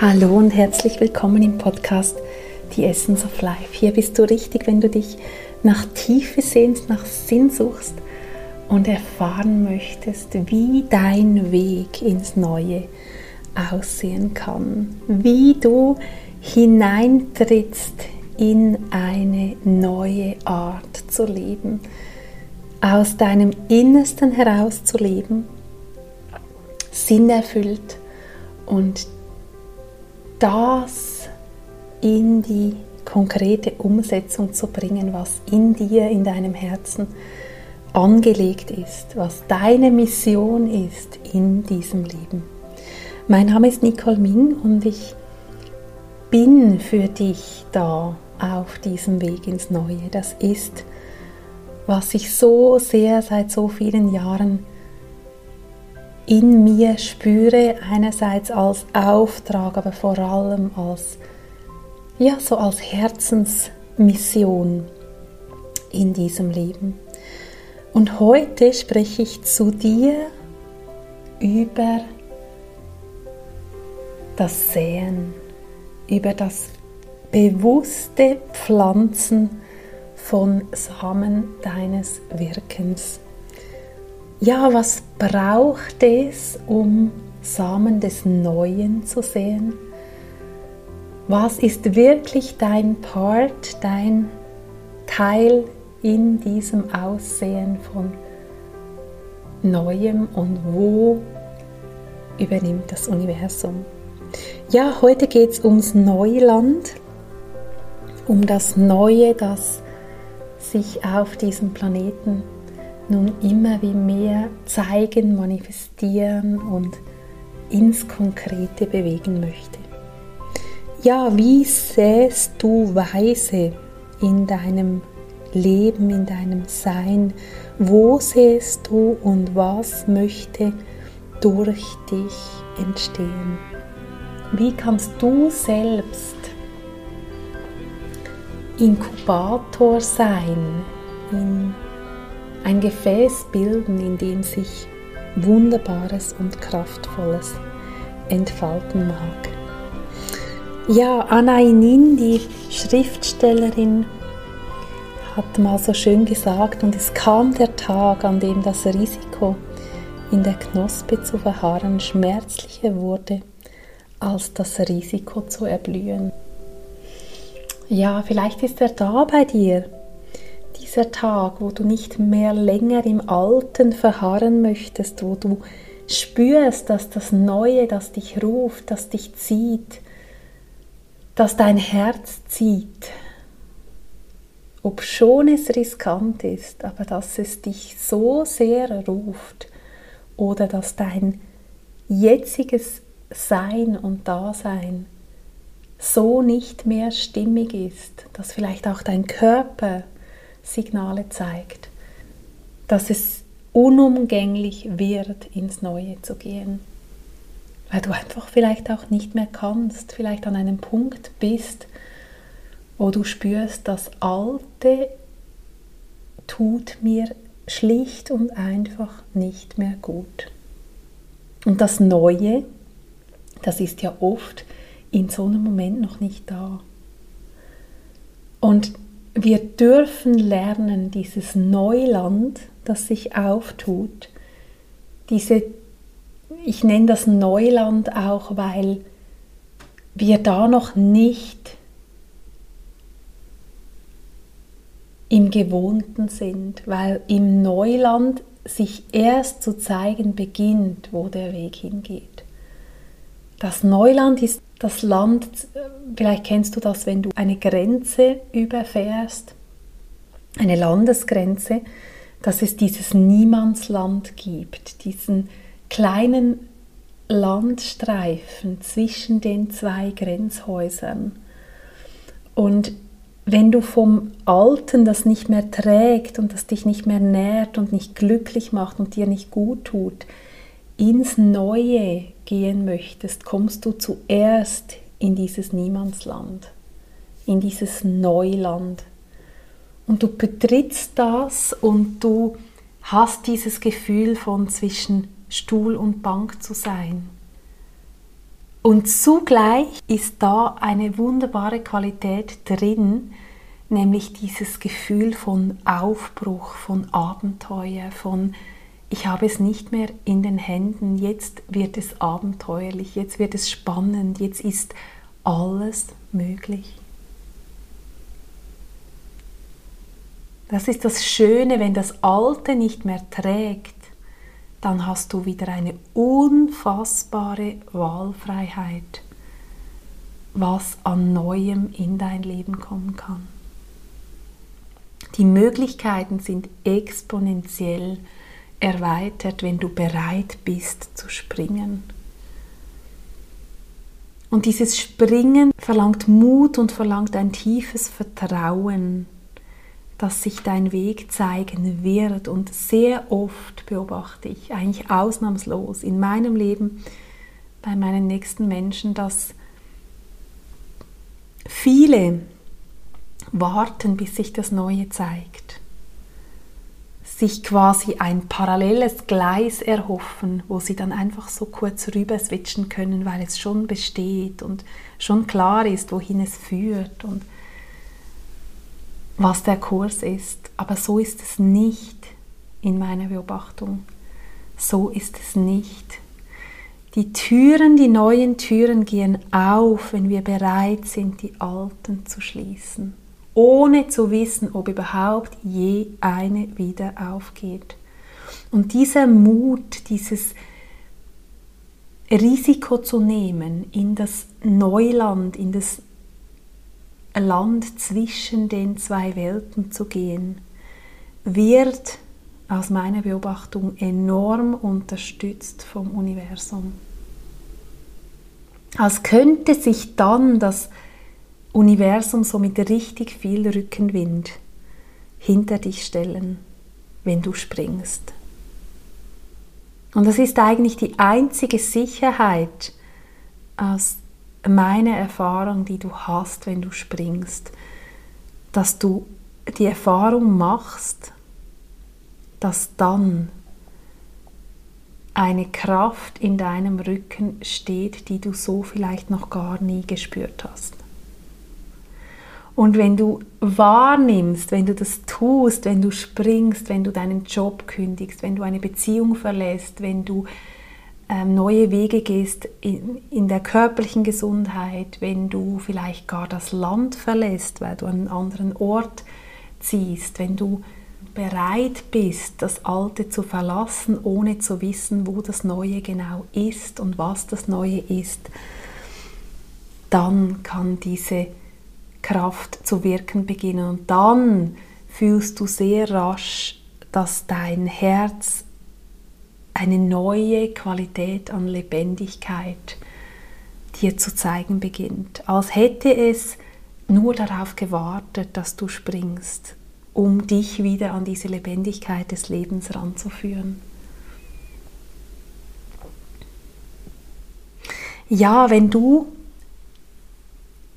Hallo und herzlich willkommen im Podcast Die Essence of Life. Hier bist du richtig, wenn du dich nach Tiefe sehnst, nach Sinn suchst und erfahren möchtest, wie dein Weg ins Neue aussehen kann, wie du hineintrittst in eine neue Art zu leben, aus deinem Innersten heraus zu leben, sinnerfüllt und das in die konkrete Umsetzung zu bringen, was in dir, in deinem Herzen angelegt ist, was deine Mission ist in diesem Leben. Mein Name ist Nicole Ming und ich bin für dich da auf diesem Weg ins Neue. Das ist, was ich so sehr seit so vielen Jahren in mir spüre, einerseits als Auftrag, aber vor allem als, ja, so als Herzensmission in diesem Leben. Und heute spreche ich zu dir über das Säen, über das bewusste Pflanzen von Samen deines Wirkens ja, was braucht es, um Samen des Neuen zu sehen? Was ist wirklich dein Part, dein Teil in diesem Aussehen von Neuem und wo übernimmt das Universum? Ja, heute geht es ums Neuland, um das Neue, das sich auf diesem Planeten nun immer wie mehr zeigen, manifestieren und ins Konkrete bewegen möchte. Ja, wie sähst du Weise in deinem Leben, in deinem Sein? Wo sähst du und was möchte durch dich entstehen? Wie kannst du selbst Inkubator sein in ein Gefäß bilden, in dem sich Wunderbares und Kraftvolles entfalten mag. Ja, Anna Inin, die Schriftstellerin, hat mal so schön gesagt, und es kam der Tag, an dem das Risiko, in der Knospe zu verharren, schmerzlicher wurde als das Risiko zu erblühen. Ja, vielleicht ist er da bei dir dieser Tag, wo du nicht mehr länger im Alten verharren möchtest, wo du spürst, dass das Neue, das dich ruft, das dich zieht, dass dein Herz zieht, ob schon es riskant ist, aber dass es dich so sehr ruft oder dass dein jetziges Sein und Dasein so nicht mehr stimmig ist, dass vielleicht auch dein Körper Signale zeigt, dass es unumgänglich wird, ins Neue zu gehen. Weil du einfach vielleicht auch nicht mehr kannst, vielleicht an einem Punkt bist, wo du spürst, das Alte tut mir schlicht und einfach nicht mehr gut. Und das Neue, das ist ja oft in so einem Moment noch nicht da. Und wir dürfen lernen, dieses Neuland, das sich auftut, diese, ich nenne das Neuland auch, weil wir da noch nicht im Gewohnten sind, weil im Neuland sich erst zu zeigen beginnt, wo der Weg hingeht. Das Neuland ist das Land, vielleicht kennst du das, wenn du eine Grenze überfährst, eine Landesgrenze, dass es dieses Niemandsland gibt, diesen kleinen Landstreifen zwischen den zwei Grenzhäusern. Und wenn du vom Alten das nicht mehr trägt und das dich nicht mehr nährt und nicht glücklich macht und dir nicht gut tut, ins Neue gehen möchtest, kommst du zuerst in dieses Niemandsland, in dieses Neuland. Und du betrittst das und du hast dieses Gefühl von zwischen Stuhl und Bank zu sein. Und zugleich ist da eine wunderbare Qualität drin, nämlich dieses Gefühl von Aufbruch, von Abenteuer, von ich habe es nicht mehr in den Händen, jetzt wird es abenteuerlich, jetzt wird es spannend, jetzt ist alles möglich. Das ist das Schöne, wenn das Alte nicht mehr trägt, dann hast du wieder eine unfassbare Wahlfreiheit, was an Neuem in dein Leben kommen kann. Die Möglichkeiten sind exponentiell erweitert, wenn du bereit bist zu springen. Und dieses Springen verlangt Mut und verlangt ein tiefes Vertrauen, dass sich dein Weg zeigen wird. Und sehr oft beobachte ich, eigentlich ausnahmslos in meinem Leben, bei meinen nächsten Menschen, dass viele warten, bis sich das Neue zeigt. Sich quasi ein paralleles Gleis erhoffen, wo sie dann einfach so kurz rüber switchen können, weil es schon besteht und schon klar ist, wohin es führt und was der Kurs ist. Aber so ist es nicht in meiner Beobachtung. So ist es nicht. Die Türen, die neuen Türen gehen auf, wenn wir bereit sind, die alten zu schließen ohne zu wissen, ob überhaupt je eine wieder aufgeht. Und dieser Mut, dieses Risiko zu nehmen, in das Neuland, in das Land zwischen den zwei Welten zu gehen, wird aus meiner Beobachtung enorm unterstützt vom Universum. Als könnte sich dann das Universum so mit richtig viel Rückenwind hinter dich stellen, wenn du springst. Und das ist eigentlich die einzige Sicherheit aus meiner Erfahrung, die du hast, wenn du springst, dass du die Erfahrung machst, dass dann eine Kraft in deinem Rücken steht, die du so vielleicht noch gar nie gespürt hast. Und wenn du wahrnimmst, wenn du das tust, wenn du springst, wenn du deinen Job kündigst, wenn du eine Beziehung verlässt, wenn du ähm, neue Wege gehst in, in der körperlichen Gesundheit, wenn du vielleicht gar das Land verlässt, weil du an einen anderen Ort ziehst, wenn du bereit bist, das Alte zu verlassen, ohne zu wissen, wo das Neue genau ist und was das Neue ist, dann kann diese Kraft zu wirken beginnen. Und dann fühlst du sehr rasch, dass dein Herz eine neue Qualität an Lebendigkeit dir zu zeigen beginnt, als hätte es nur darauf gewartet, dass du springst, um dich wieder an diese Lebendigkeit des Lebens ranzuführen. Ja, wenn du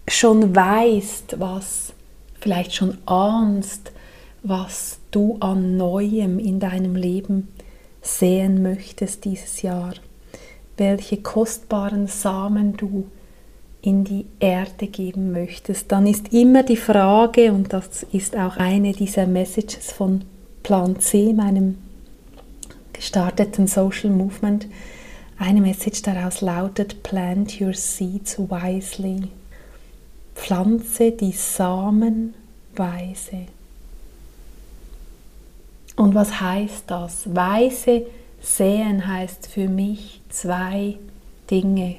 schon weißt, was vielleicht schon ahnst, was du an Neuem in deinem Leben sehen möchtest dieses Jahr, welche kostbaren Samen du in die Erde geben möchtest, dann ist immer die Frage, und das ist auch eine dieser Messages von Plan C, meinem gestarteten Social Movement, eine Message daraus lautet, Plant your seeds wisely pflanze die Samen weise. Und was heißt das? Weise säen heißt für mich zwei Dinge.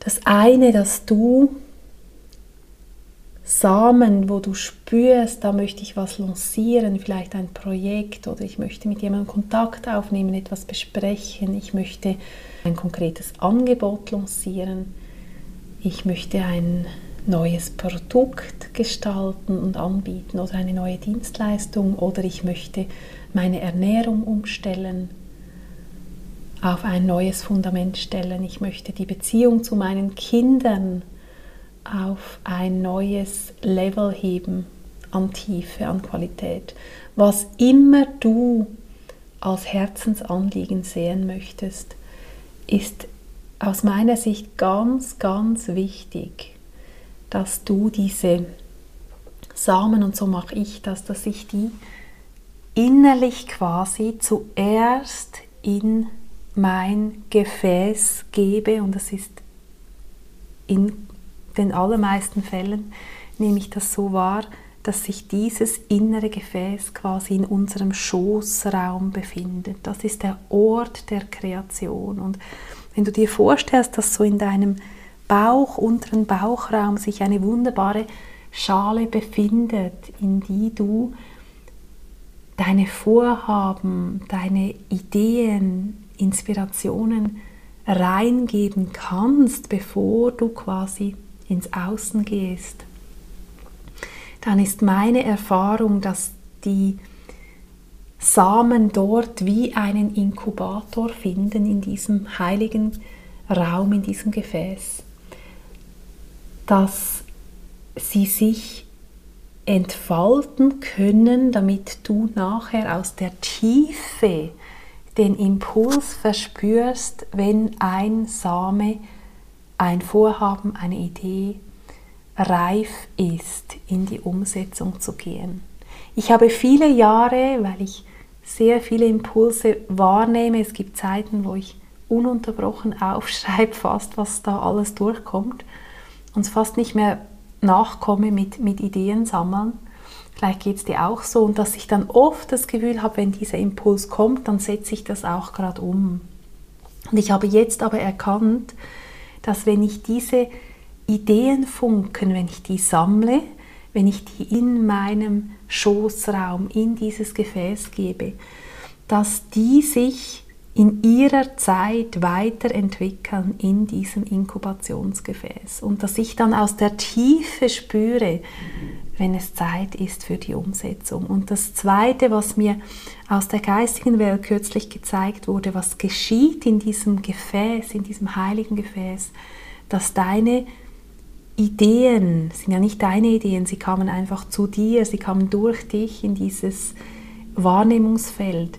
Das eine, dass du Samen, wo du spürst, da möchte ich was lancieren, vielleicht ein Projekt oder ich möchte mit jemandem Kontakt aufnehmen, etwas besprechen, ich möchte ein konkretes Angebot lancieren ich möchte ein neues Produkt gestalten und anbieten oder eine neue Dienstleistung oder ich möchte meine Ernährung umstellen, auf ein neues Fundament stellen. Ich möchte die Beziehung zu meinen Kindern auf ein neues Level heben an Tiefe, an Qualität. Was immer du als Herzensanliegen sehen möchtest, ist aus meiner Sicht ganz, ganz wichtig, dass du diese Samen, und so mache ich das, dass ich die innerlich quasi zuerst in mein Gefäß gebe und das ist in den allermeisten Fällen nehme ich das so wahr, dass sich dieses innere Gefäß quasi in unserem Schoßraum befindet. Das ist der Ort der Kreation. Und wenn du dir vorstellst, dass so in deinem Bauch, unteren Bauchraum sich eine wunderbare Schale befindet, in die du deine Vorhaben, deine Ideen, Inspirationen reingeben kannst, bevor du quasi ins Außen gehst, dann ist meine Erfahrung, dass die Samen dort wie einen Inkubator finden in diesem heiligen Raum, in diesem Gefäß, dass sie sich entfalten können, damit du nachher aus der Tiefe den Impuls verspürst, wenn ein Same, ein Vorhaben, eine Idee reif ist, in die Umsetzung zu gehen. Ich habe viele Jahre, weil ich sehr viele Impulse wahrnehme, es gibt Zeiten, wo ich ununterbrochen aufschreibe, fast was da alles durchkommt und es fast nicht mehr nachkomme mit, mit Ideen sammeln. Vielleicht geht es dir auch so und dass ich dann oft das Gefühl habe, wenn dieser Impuls kommt, dann setze ich das auch gerade um. Und ich habe jetzt aber erkannt, dass wenn ich diese Ideenfunken, wenn ich die sammle, wenn ich die in meinem Schoßraum, in dieses Gefäß gebe, dass die sich in ihrer Zeit weiterentwickeln in diesem Inkubationsgefäß und dass ich dann aus der Tiefe spüre, wenn es Zeit ist für die Umsetzung. Und das Zweite, was mir aus der geistigen Welt kürzlich gezeigt wurde, was geschieht in diesem Gefäß, in diesem heiligen Gefäß, dass deine Ideen, sind ja nicht deine Ideen, sie kamen einfach zu dir, sie kamen durch dich in dieses Wahrnehmungsfeld,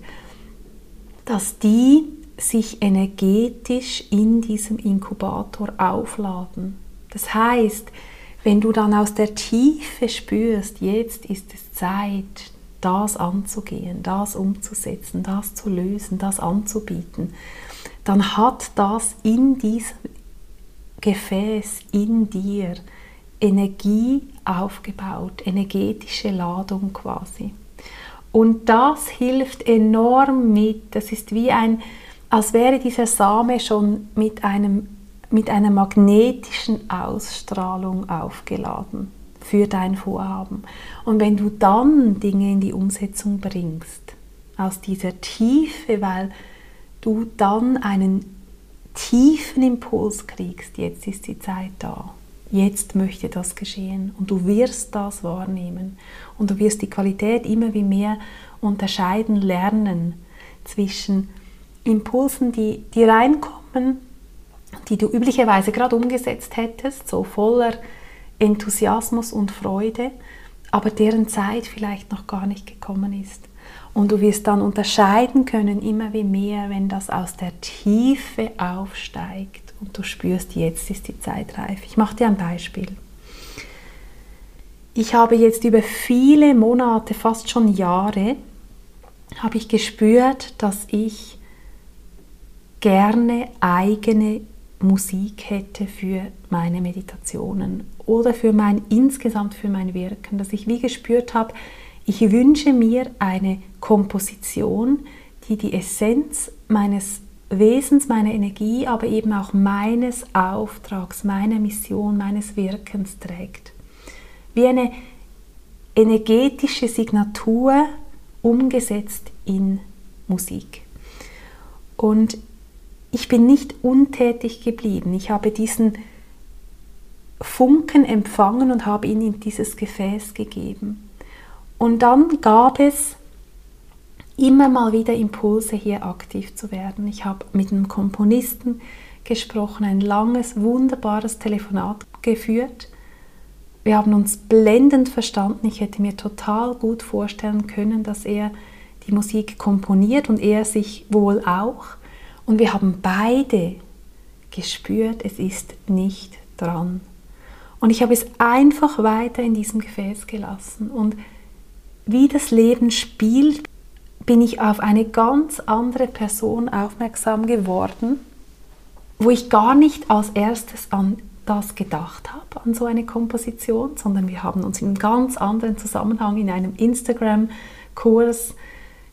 dass die sich energetisch in diesem Inkubator aufladen. Das heißt, wenn du dann aus der Tiefe spürst, jetzt ist es Zeit, das anzugehen, das umzusetzen, das zu lösen, das anzubieten, dann hat das in diesem Gefäß in dir Energie aufgebaut, energetische Ladung quasi. Und das hilft enorm mit. Das ist wie ein, als wäre dieser Same schon mit, einem, mit einer magnetischen Ausstrahlung aufgeladen für dein Vorhaben. Und wenn du dann Dinge in die Umsetzung bringst, aus dieser Tiefe, weil du dann einen tiefen Impuls kriegst, jetzt ist die Zeit da, jetzt möchte das geschehen und du wirst das wahrnehmen und du wirst die Qualität immer wie mehr unterscheiden lernen zwischen Impulsen, die, die reinkommen, die du üblicherweise gerade umgesetzt hättest, so voller Enthusiasmus und Freude, aber deren Zeit vielleicht noch gar nicht gekommen ist. Und du wirst dann unterscheiden können, immer wie mehr, wenn das aus der Tiefe aufsteigt und du spürst, jetzt ist die Zeit reif. Ich mache dir ein Beispiel. Ich habe jetzt über viele Monate, fast schon Jahre, habe ich gespürt, dass ich gerne eigene Musik hätte für meine Meditationen oder für mein insgesamt für mein Wirken, dass ich wie gespürt habe, ich wünsche mir eine Komposition, die die Essenz meines Wesens, meiner Energie, aber eben auch meines Auftrags, meiner Mission, meines Wirkens trägt. Wie eine energetische Signatur umgesetzt in Musik. Und ich bin nicht untätig geblieben. Ich habe diesen Funken empfangen und habe ihn in dieses Gefäß gegeben. Und dann gab es immer mal wieder Impulse, hier aktiv zu werden. Ich habe mit einem Komponisten gesprochen, ein langes, wunderbares Telefonat geführt. Wir haben uns blendend verstanden. Ich hätte mir total gut vorstellen können, dass er die Musik komponiert und er sich wohl auch. Und wir haben beide gespürt, es ist nicht dran. Und ich habe es einfach weiter in diesem Gefäß gelassen. Und wie das Leben spielt, bin ich auf eine ganz andere Person aufmerksam geworden, wo ich gar nicht als erstes an das gedacht habe, an so eine Komposition, sondern wir haben uns in einem ganz anderen Zusammenhang in einem Instagram-Kurs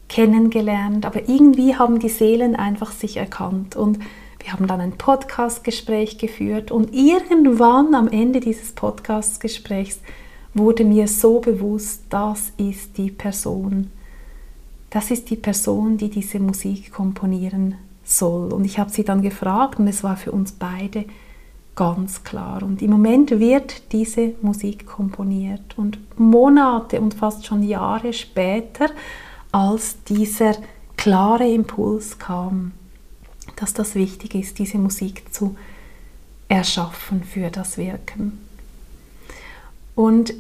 kennengelernt. Aber irgendwie haben die Seelen einfach sich erkannt und wir haben dann ein Podcast-Gespräch geführt und irgendwann am Ende dieses Podcast-Gesprächs wurde mir so bewusst, das ist die Person. Das ist die Person, die diese Musik komponieren soll. Und ich habe sie dann gefragt und es war für uns beide ganz klar. Und im Moment wird diese Musik komponiert. Und Monate und fast schon Jahre später, als dieser klare Impuls kam, dass das wichtig ist, diese Musik zu erschaffen für das Wirken. Und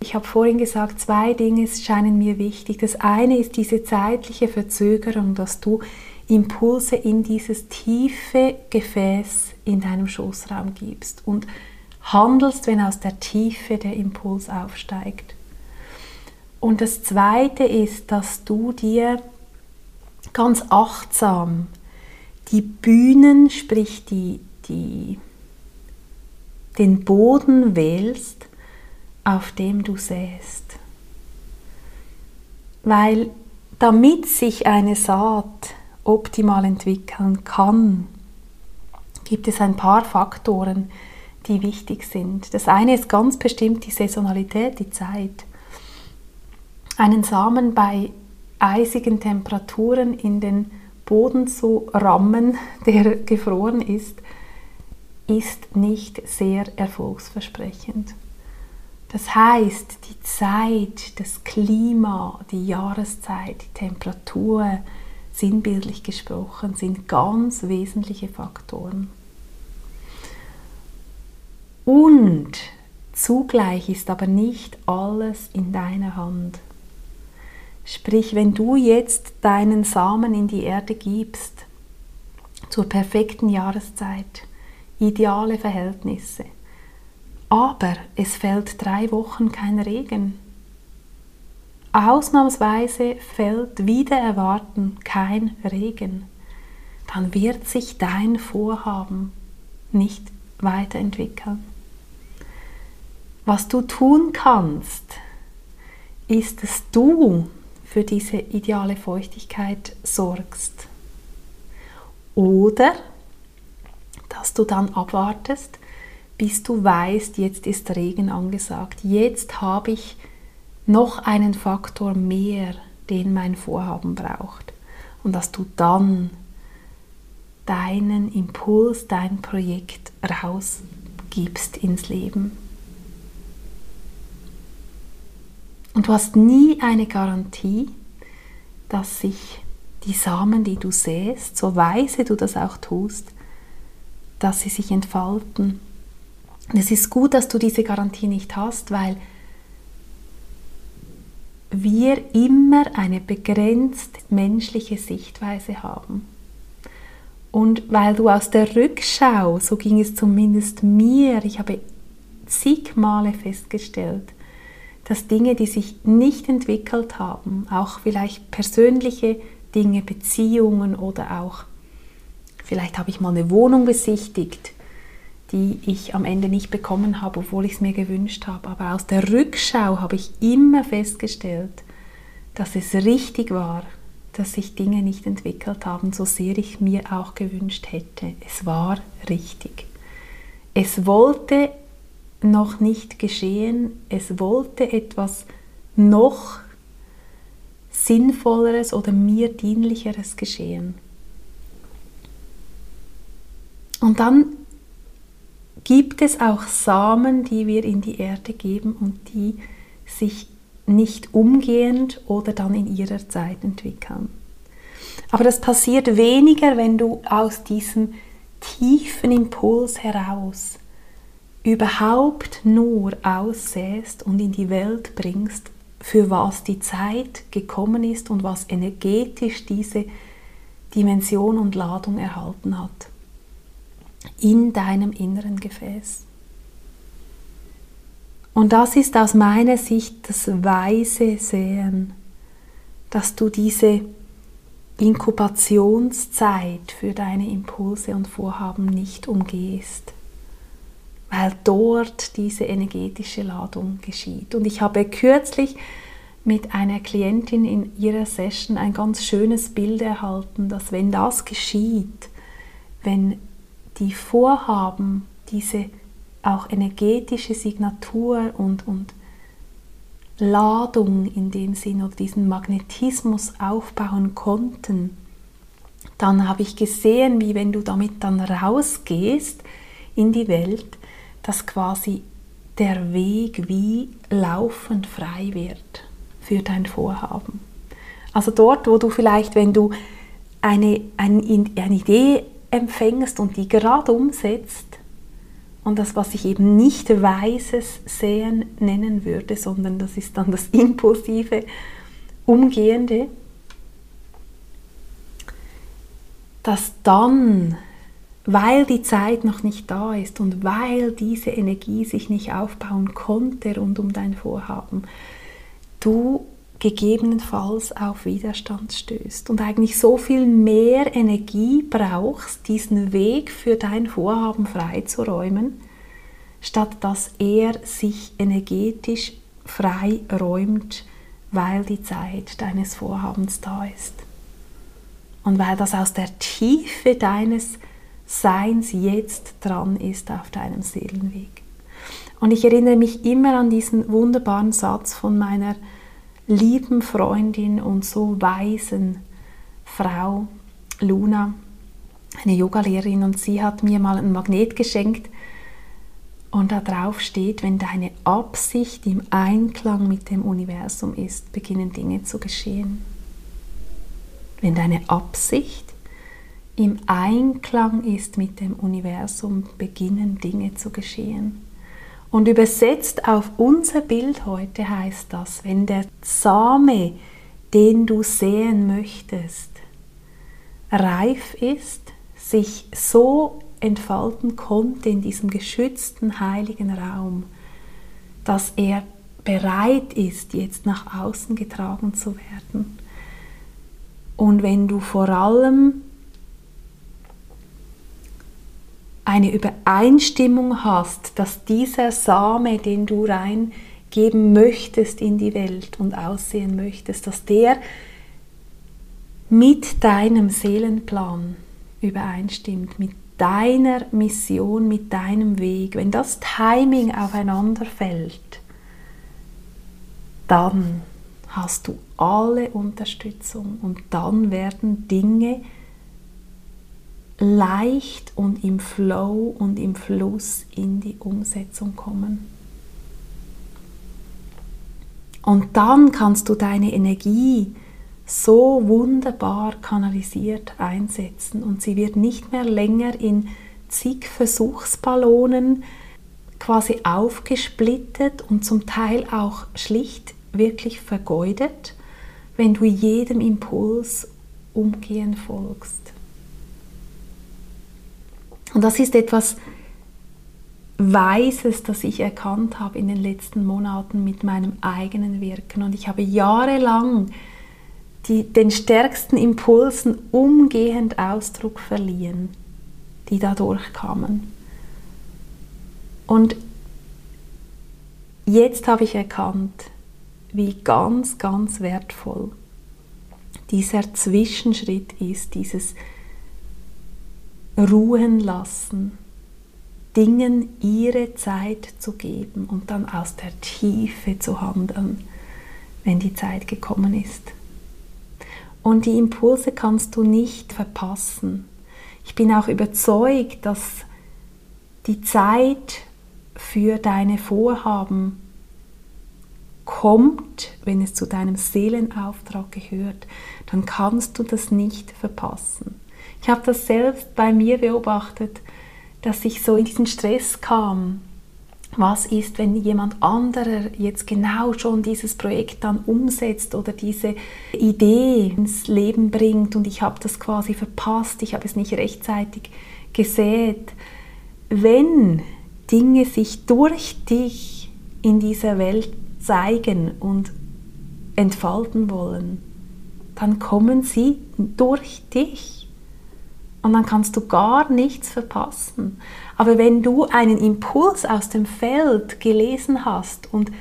ich habe vorhin gesagt, zwei Dinge scheinen mir wichtig. Das eine ist diese zeitliche Verzögerung, dass du Impulse in dieses tiefe Gefäß in deinem Schoßraum gibst und handelst, wenn aus der Tiefe der Impuls aufsteigt. Und das Zweite ist, dass du dir ganz achtsam die Bühnen, sprich die, die, den Boden wählst, auf dem du säst. Weil damit sich eine Saat optimal entwickeln kann, gibt es ein paar Faktoren, die wichtig sind. Das eine ist ganz bestimmt die Saisonalität, die Zeit. Einen Samen bei eisigen Temperaturen in den Boden zu rammen, der gefroren ist, ist nicht sehr erfolgsversprechend. Das heißt, die Zeit, das Klima, die Jahreszeit, die Temperatur, sinnbildlich gesprochen, sind ganz wesentliche Faktoren. Und zugleich ist aber nicht alles in deiner Hand. Sprich, wenn du jetzt deinen Samen in die Erde gibst, zur perfekten Jahreszeit, ideale Verhältnisse, aber es fällt drei Wochen kein Regen. Ausnahmsweise fällt wieder erwarten kein Regen. Dann wird sich dein Vorhaben nicht weiterentwickeln. Was du tun kannst, ist, dass du für diese ideale Feuchtigkeit sorgst. Oder dass du dann abwartest, bis du weißt, jetzt ist Regen angesagt. Jetzt habe ich noch einen Faktor mehr, den mein Vorhaben braucht. Und dass du dann deinen Impuls, dein Projekt rausgibst ins Leben. Und du hast nie eine Garantie, dass sich die Samen, die du säst, so weise du das auch tust, dass sie sich entfalten. Und es ist gut, dass du diese Garantie nicht hast, weil wir immer eine begrenzt menschliche Sichtweise haben. Und weil du aus der Rückschau, so ging es zumindest mir, ich habe zig Male festgestellt, dass Dinge, die sich nicht entwickelt haben, auch vielleicht persönliche Dinge, Beziehungen oder auch vielleicht habe ich mal eine Wohnung besichtigt, die ich am Ende nicht bekommen habe, obwohl ich es mir gewünscht habe. Aber aus der Rückschau habe ich immer festgestellt, dass es richtig war, dass sich Dinge nicht entwickelt haben, so sehr ich mir auch gewünscht hätte. Es war richtig. Es wollte noch nicht geschehen. Es wollte etwas noch Sinnvolleres oder mir Dienlicheres geschehen. Und dann gibt es auch Samen, die wir in die Erde geben und die sich nicht umgehend oder dann in ihrer Zeit entwickeln. Aber das passiert weniger, wenn du aus diesem tiefen Impuls heraus überhaupt nur aussäst und in die Welt bringst, für was die Zeit gekommen ist und was energetisch diese Dimension und Ladung erhalten hat. In deinem inneren Gefäß. Und das ist aus meiner Sicht das weise Sehen, dass du diese Inkubationszeit für deine Impulse und Vorhaben nicht umgehst, weil dort diese energetische Ladung geschieht. Und ich habe kürzlich mit einer Klientin in ihrer Session ein ganz schönes Bild erhalten, dass wenn das geschieht, wenn die Vorhaben diese auch energetische Signatur und, und Ladung in dem Sinn oder diesen Magnetismus aufbauen konnten, dann habe ich gesehen, wie wenn du damit dann rausgehst in die Welt, dass quasi der Weg wie laufend frei wird für dein Vorhaben. Also dort, wo du vielleicht, wenn du eine, eine, eine Idee empfängst und die gerade umsetzt, und das, was ich eben nicht weises Sehen nennen würde, sondern das ist dann das impulsive, umgehende, dass dann, weil die Zeit noch nicht da ist und weil diese Energie sich nicht aufbauen konnte rund um dein Vorhaben, du gegebenenfalls auf Widerstand stößt und eigentlich so viel mehr Energie brauchst, diesen Weg für dein Vorhaben freizuräumen, statt dass er sich energetisch frei räumt, weil die Zeit deines Vorhabens da ist. Und weil das aus der Tiefe deines Seins jetzt dran ist auf deinem Seelenweg. Und ich erinnere mich immer an diesen wunderbaren Satz von meiner lieben Freundin und so weisen Frau Luna, eine Yogalehrerin, und sie hat mir mal ein Magnet geschenkt und da drauf steht, wenn deine Absicht im Einklang mit dem Universum ist, beginnen Dinge zu geschehen. Wenn deine Absicht im Einklang ist mit dem Universum, beginnen Dinge zu geschehen. Und übersetzt auf unser Bild heute heißt das, wenn der Same, den du sehen möchtest, reif ist, sich so entfalten konnte in diesem geschützten heiligen Raum, dass er bereit ist, jetzt nach außen getragen zu werden. Und wenn du vor allem eine Übereinstimmung hast, dass dieser Same, den du reingeben möchtest in die Welt und aussehen möchtest, dass der mit deinem Seelenplan übereinstimmt, mit deiner Mission, mit deinem Weg, wenn das Timing aufeinander fällt, dann hast du alle Unterstützung und dann werden Dinge leicht und im Flow und im Fluss in die Umsetzung kommen. Und dann kannst du deine Energie so wunderbar kanalisiert einsetzen und sie wird nicht mehr länger in zig Versuchsballonen quasi aufgesplittet und zum Teil auch schlicht wirklich vergeudet, wenn du jedem Impuls umgehend folgst. Und das ist etwas Weises, das ich erkannt habe in den letzten Monaten mit meinem eigenen Wirken. Und ich habe jahrelang die, den stärksten Impulsen umgehend Ausdruck verliehen, die dadurch kamen. Und jetzt habe ich erkannt, wie ganz, ganz wertvoll dieser Zwischenschritt ist, dieses ruhen lassen, Dingen ihre Zeit zu geben und dann aus der Tiefe zu handeln, wenn die Zeit gekommen ist. Und die Impulse kannst du nicht verpassen. Ich bin auch überzeugt, dass die Zeit für deine Vorhaben kommt, wenn es zu deinem Seelenauftrag gehört, dann kannst du das nicht verpassen. Ich habe das selbst bei mir beobachtet, dass ich so in diesen Stress kam. Was ist, wenn jemand anderer jetzt genau schon dieses Projekt dann umsetzt oder diese Idee ins Leben bringt und ich habe das quasi verpasst, ich habe es nicht rechtzeitig gesät. wenn Dinge sich durch dich in dieser Welt zeigen und entfalten wollen, dann kommen sie durch dich. Und dann kannst du gar nichts verpassen. Aber wenn du einen Impuls aus dem Feld gelesen hast und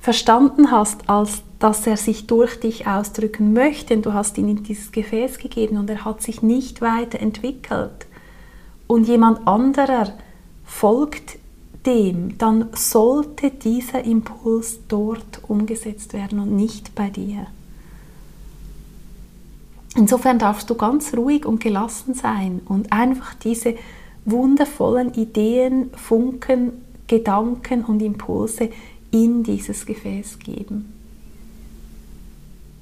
verstanden hast, als dass er sich durch dich ausdrücken möchte, und du hast ihn in dieses Gefäß gegeben und er hat sich nicht weiterentwickelt und jemand anderer folgt dem, dann sollte dieser Impuls dort umgesetzt werden und nicht bei dir. Insofern darfst du ganz ruhig und gelassen sein und einfach diese wundervollen Ideen, Funken, Gedanken und Impulse in dieses Gefäß geben.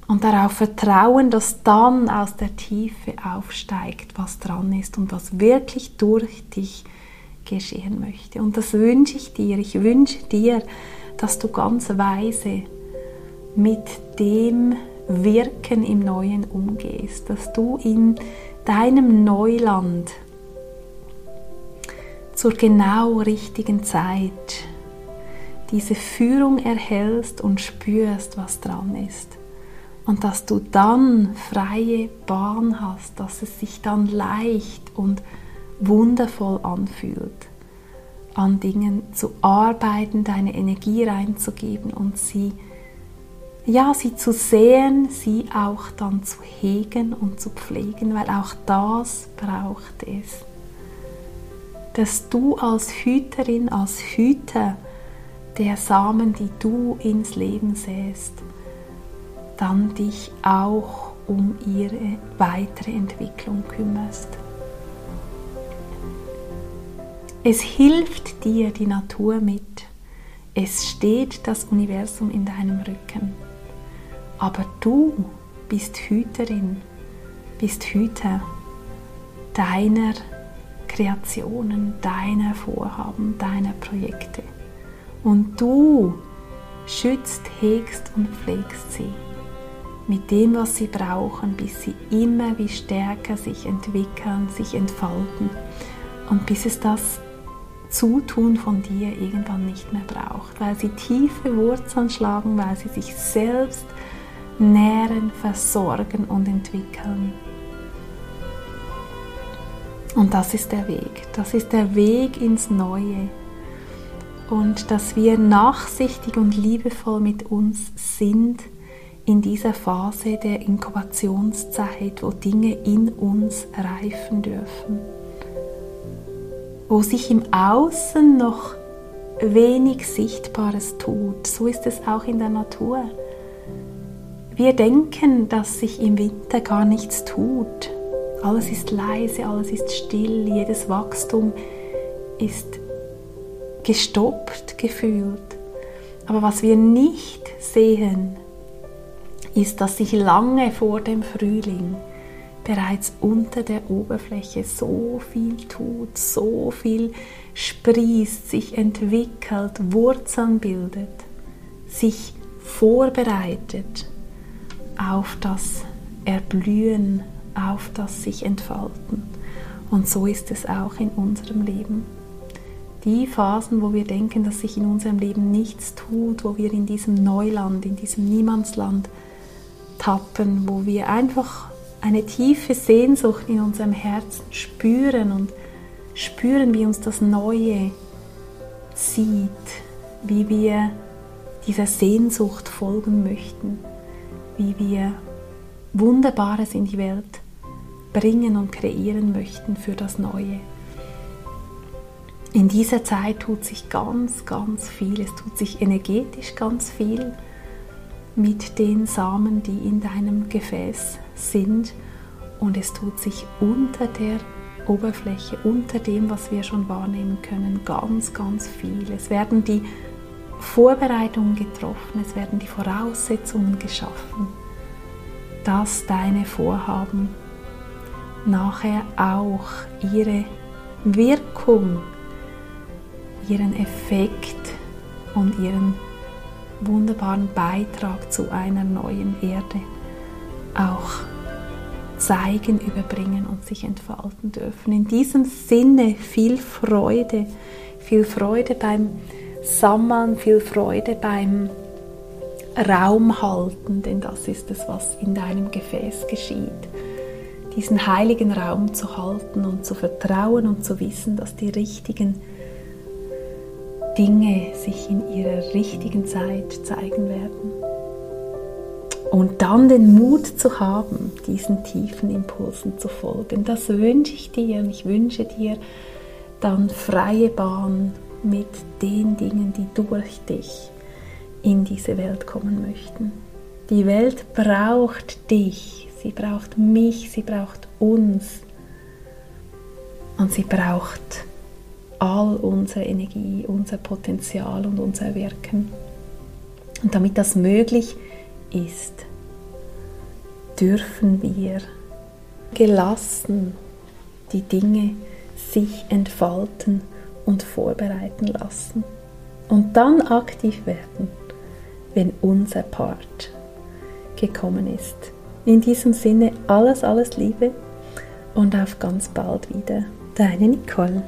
Und darauf vertrauen, dass dann aus der Tiefe aufsteigt, was dran ist und was wirklich durch dich geschehen möchte. Und das wünsche ich dir. Ich wünsche dir, dass du ganz weise mit dem Wirken im Neuen umgehst, dass du in deinem Neuland zur genau richtigen Zeit diese Führung erhältst und spürst, was dran ist. Und dass du dann freie Bahn hast, dass es sich dann leicht und wundervoll anfühlt, an Dingen zu arbeiten, deine Energie reinzugeben und sie, ja, sie zu sehen, sie auch dann zu hegen und zu pflegen, weil auch das braucht es. Dass du als Hüterin, als Hüter der Samen, die du ins Leben säst, dann dich auch um ihre weitere Entwicklung kümmerst. Es hilft dir die Natur mit. Es steht das Universum in deinem Rücken. Aber du bist Hüterin, bist Hüter deiner Kreationen, deiner Vorhaben, deiner Projekte. Und du schützt, hegst und pflegst sie mit dem, was sie brauchen, bis sie immer wie stärker sich entwickeln, sich entfalten und bis es das Zutun von dir irgendwann nicht mehr braucht, weil sie tiefe Wurzeln schlagen, weil sie sich selbst nähren, versorgen und entwickeln. Und das ist der Weg, das ist der Weg ins Neue. Und dass wir nachsichtig und liebevoll mit uns sind in dieser Phase der Inkubationszeit, wo Dinge in uns reifen dürfen wo sich im Außen noch wenig Sichtbares tut. So ist es auch in der Natur. Wir denken, dass sich im Winter gar nichts tut. Alles ist leise, alles ist still, jedes Wachstum ist gestoppt gefühlt. Aber was wir nicht sehen, ist, dass sich lange vor dem Frühling bereits unter der Oberfläche so viel tut, so viel sprießt, sich entwickelt, Wurzeln bildet, sich vorbereitet auf das Erblühen, auf das sich entfalten. Und so ist es auch in unserem Leben. Die Phasen, wo wir denken, dass sich in unserem Leben nichts tut, wo wir in diesem Neuland, in diesem Niemandsland tappen, wo wir einfach eine tiefe Sehnsucht in unserem Herzen spüren und spüren, wie uns das Neue zieht, wie wir dieser Sehnsucht folgen möchten, wie wir Wunderbares in die Welt bringen und kreieren möchten für das Neue. In dieser Zeit tut sich ganz, ganz viel. Es tut sich energetisch ganz viel mit den Samen, die in deinem Gefäß sind und es tut sich unter der Oberfläche, unter dem, was wir schon wahrnehmen können, ganz, ganz viel. Es werden die Vorbereitungen getroffen, es werden die Voraussetzungen geschaffen, dass deine Vorhaben nachher auch ihre Wirkung, ihren Effekt und ihren wunderbaren Beitrag zu einer neuen Erde auch zeigen, überbringen und sich entfalten dürfen. In diesem Sinne viel Freude, viel Freude beim Sammeln, viel Freude beim Raum halten, denn das ist es, was in deinem Gefäß geschieht. Diesen heiligen Raum zu halten und zu vertrauen und zu wissen, dass die richtigen Dinge sich in ihrer richtigen Zeit zeigen werden. Und dann den Mut zu haben, diesen tiefen Impulsen zu folgen. Das wünsche ich dir und ich wünsche dir dann freie Bahn mit den Dingen, die durch dich in diese Welt kommen möchten. Die Welt braucht dich, sie braucht mich, sie braucht uns und sie braucht all unsere Energie, unser Potenzial und unser Wirken. Und damit das möglich ist, dürfen wir gelassen die Dinge sich entfalten und vorbereiten lassen und dann aktiv werden, wenn unser Part gekommen ist. In diesem Sinne alles, alles Liebe und auf ganz bald wieder. Deine Nicole.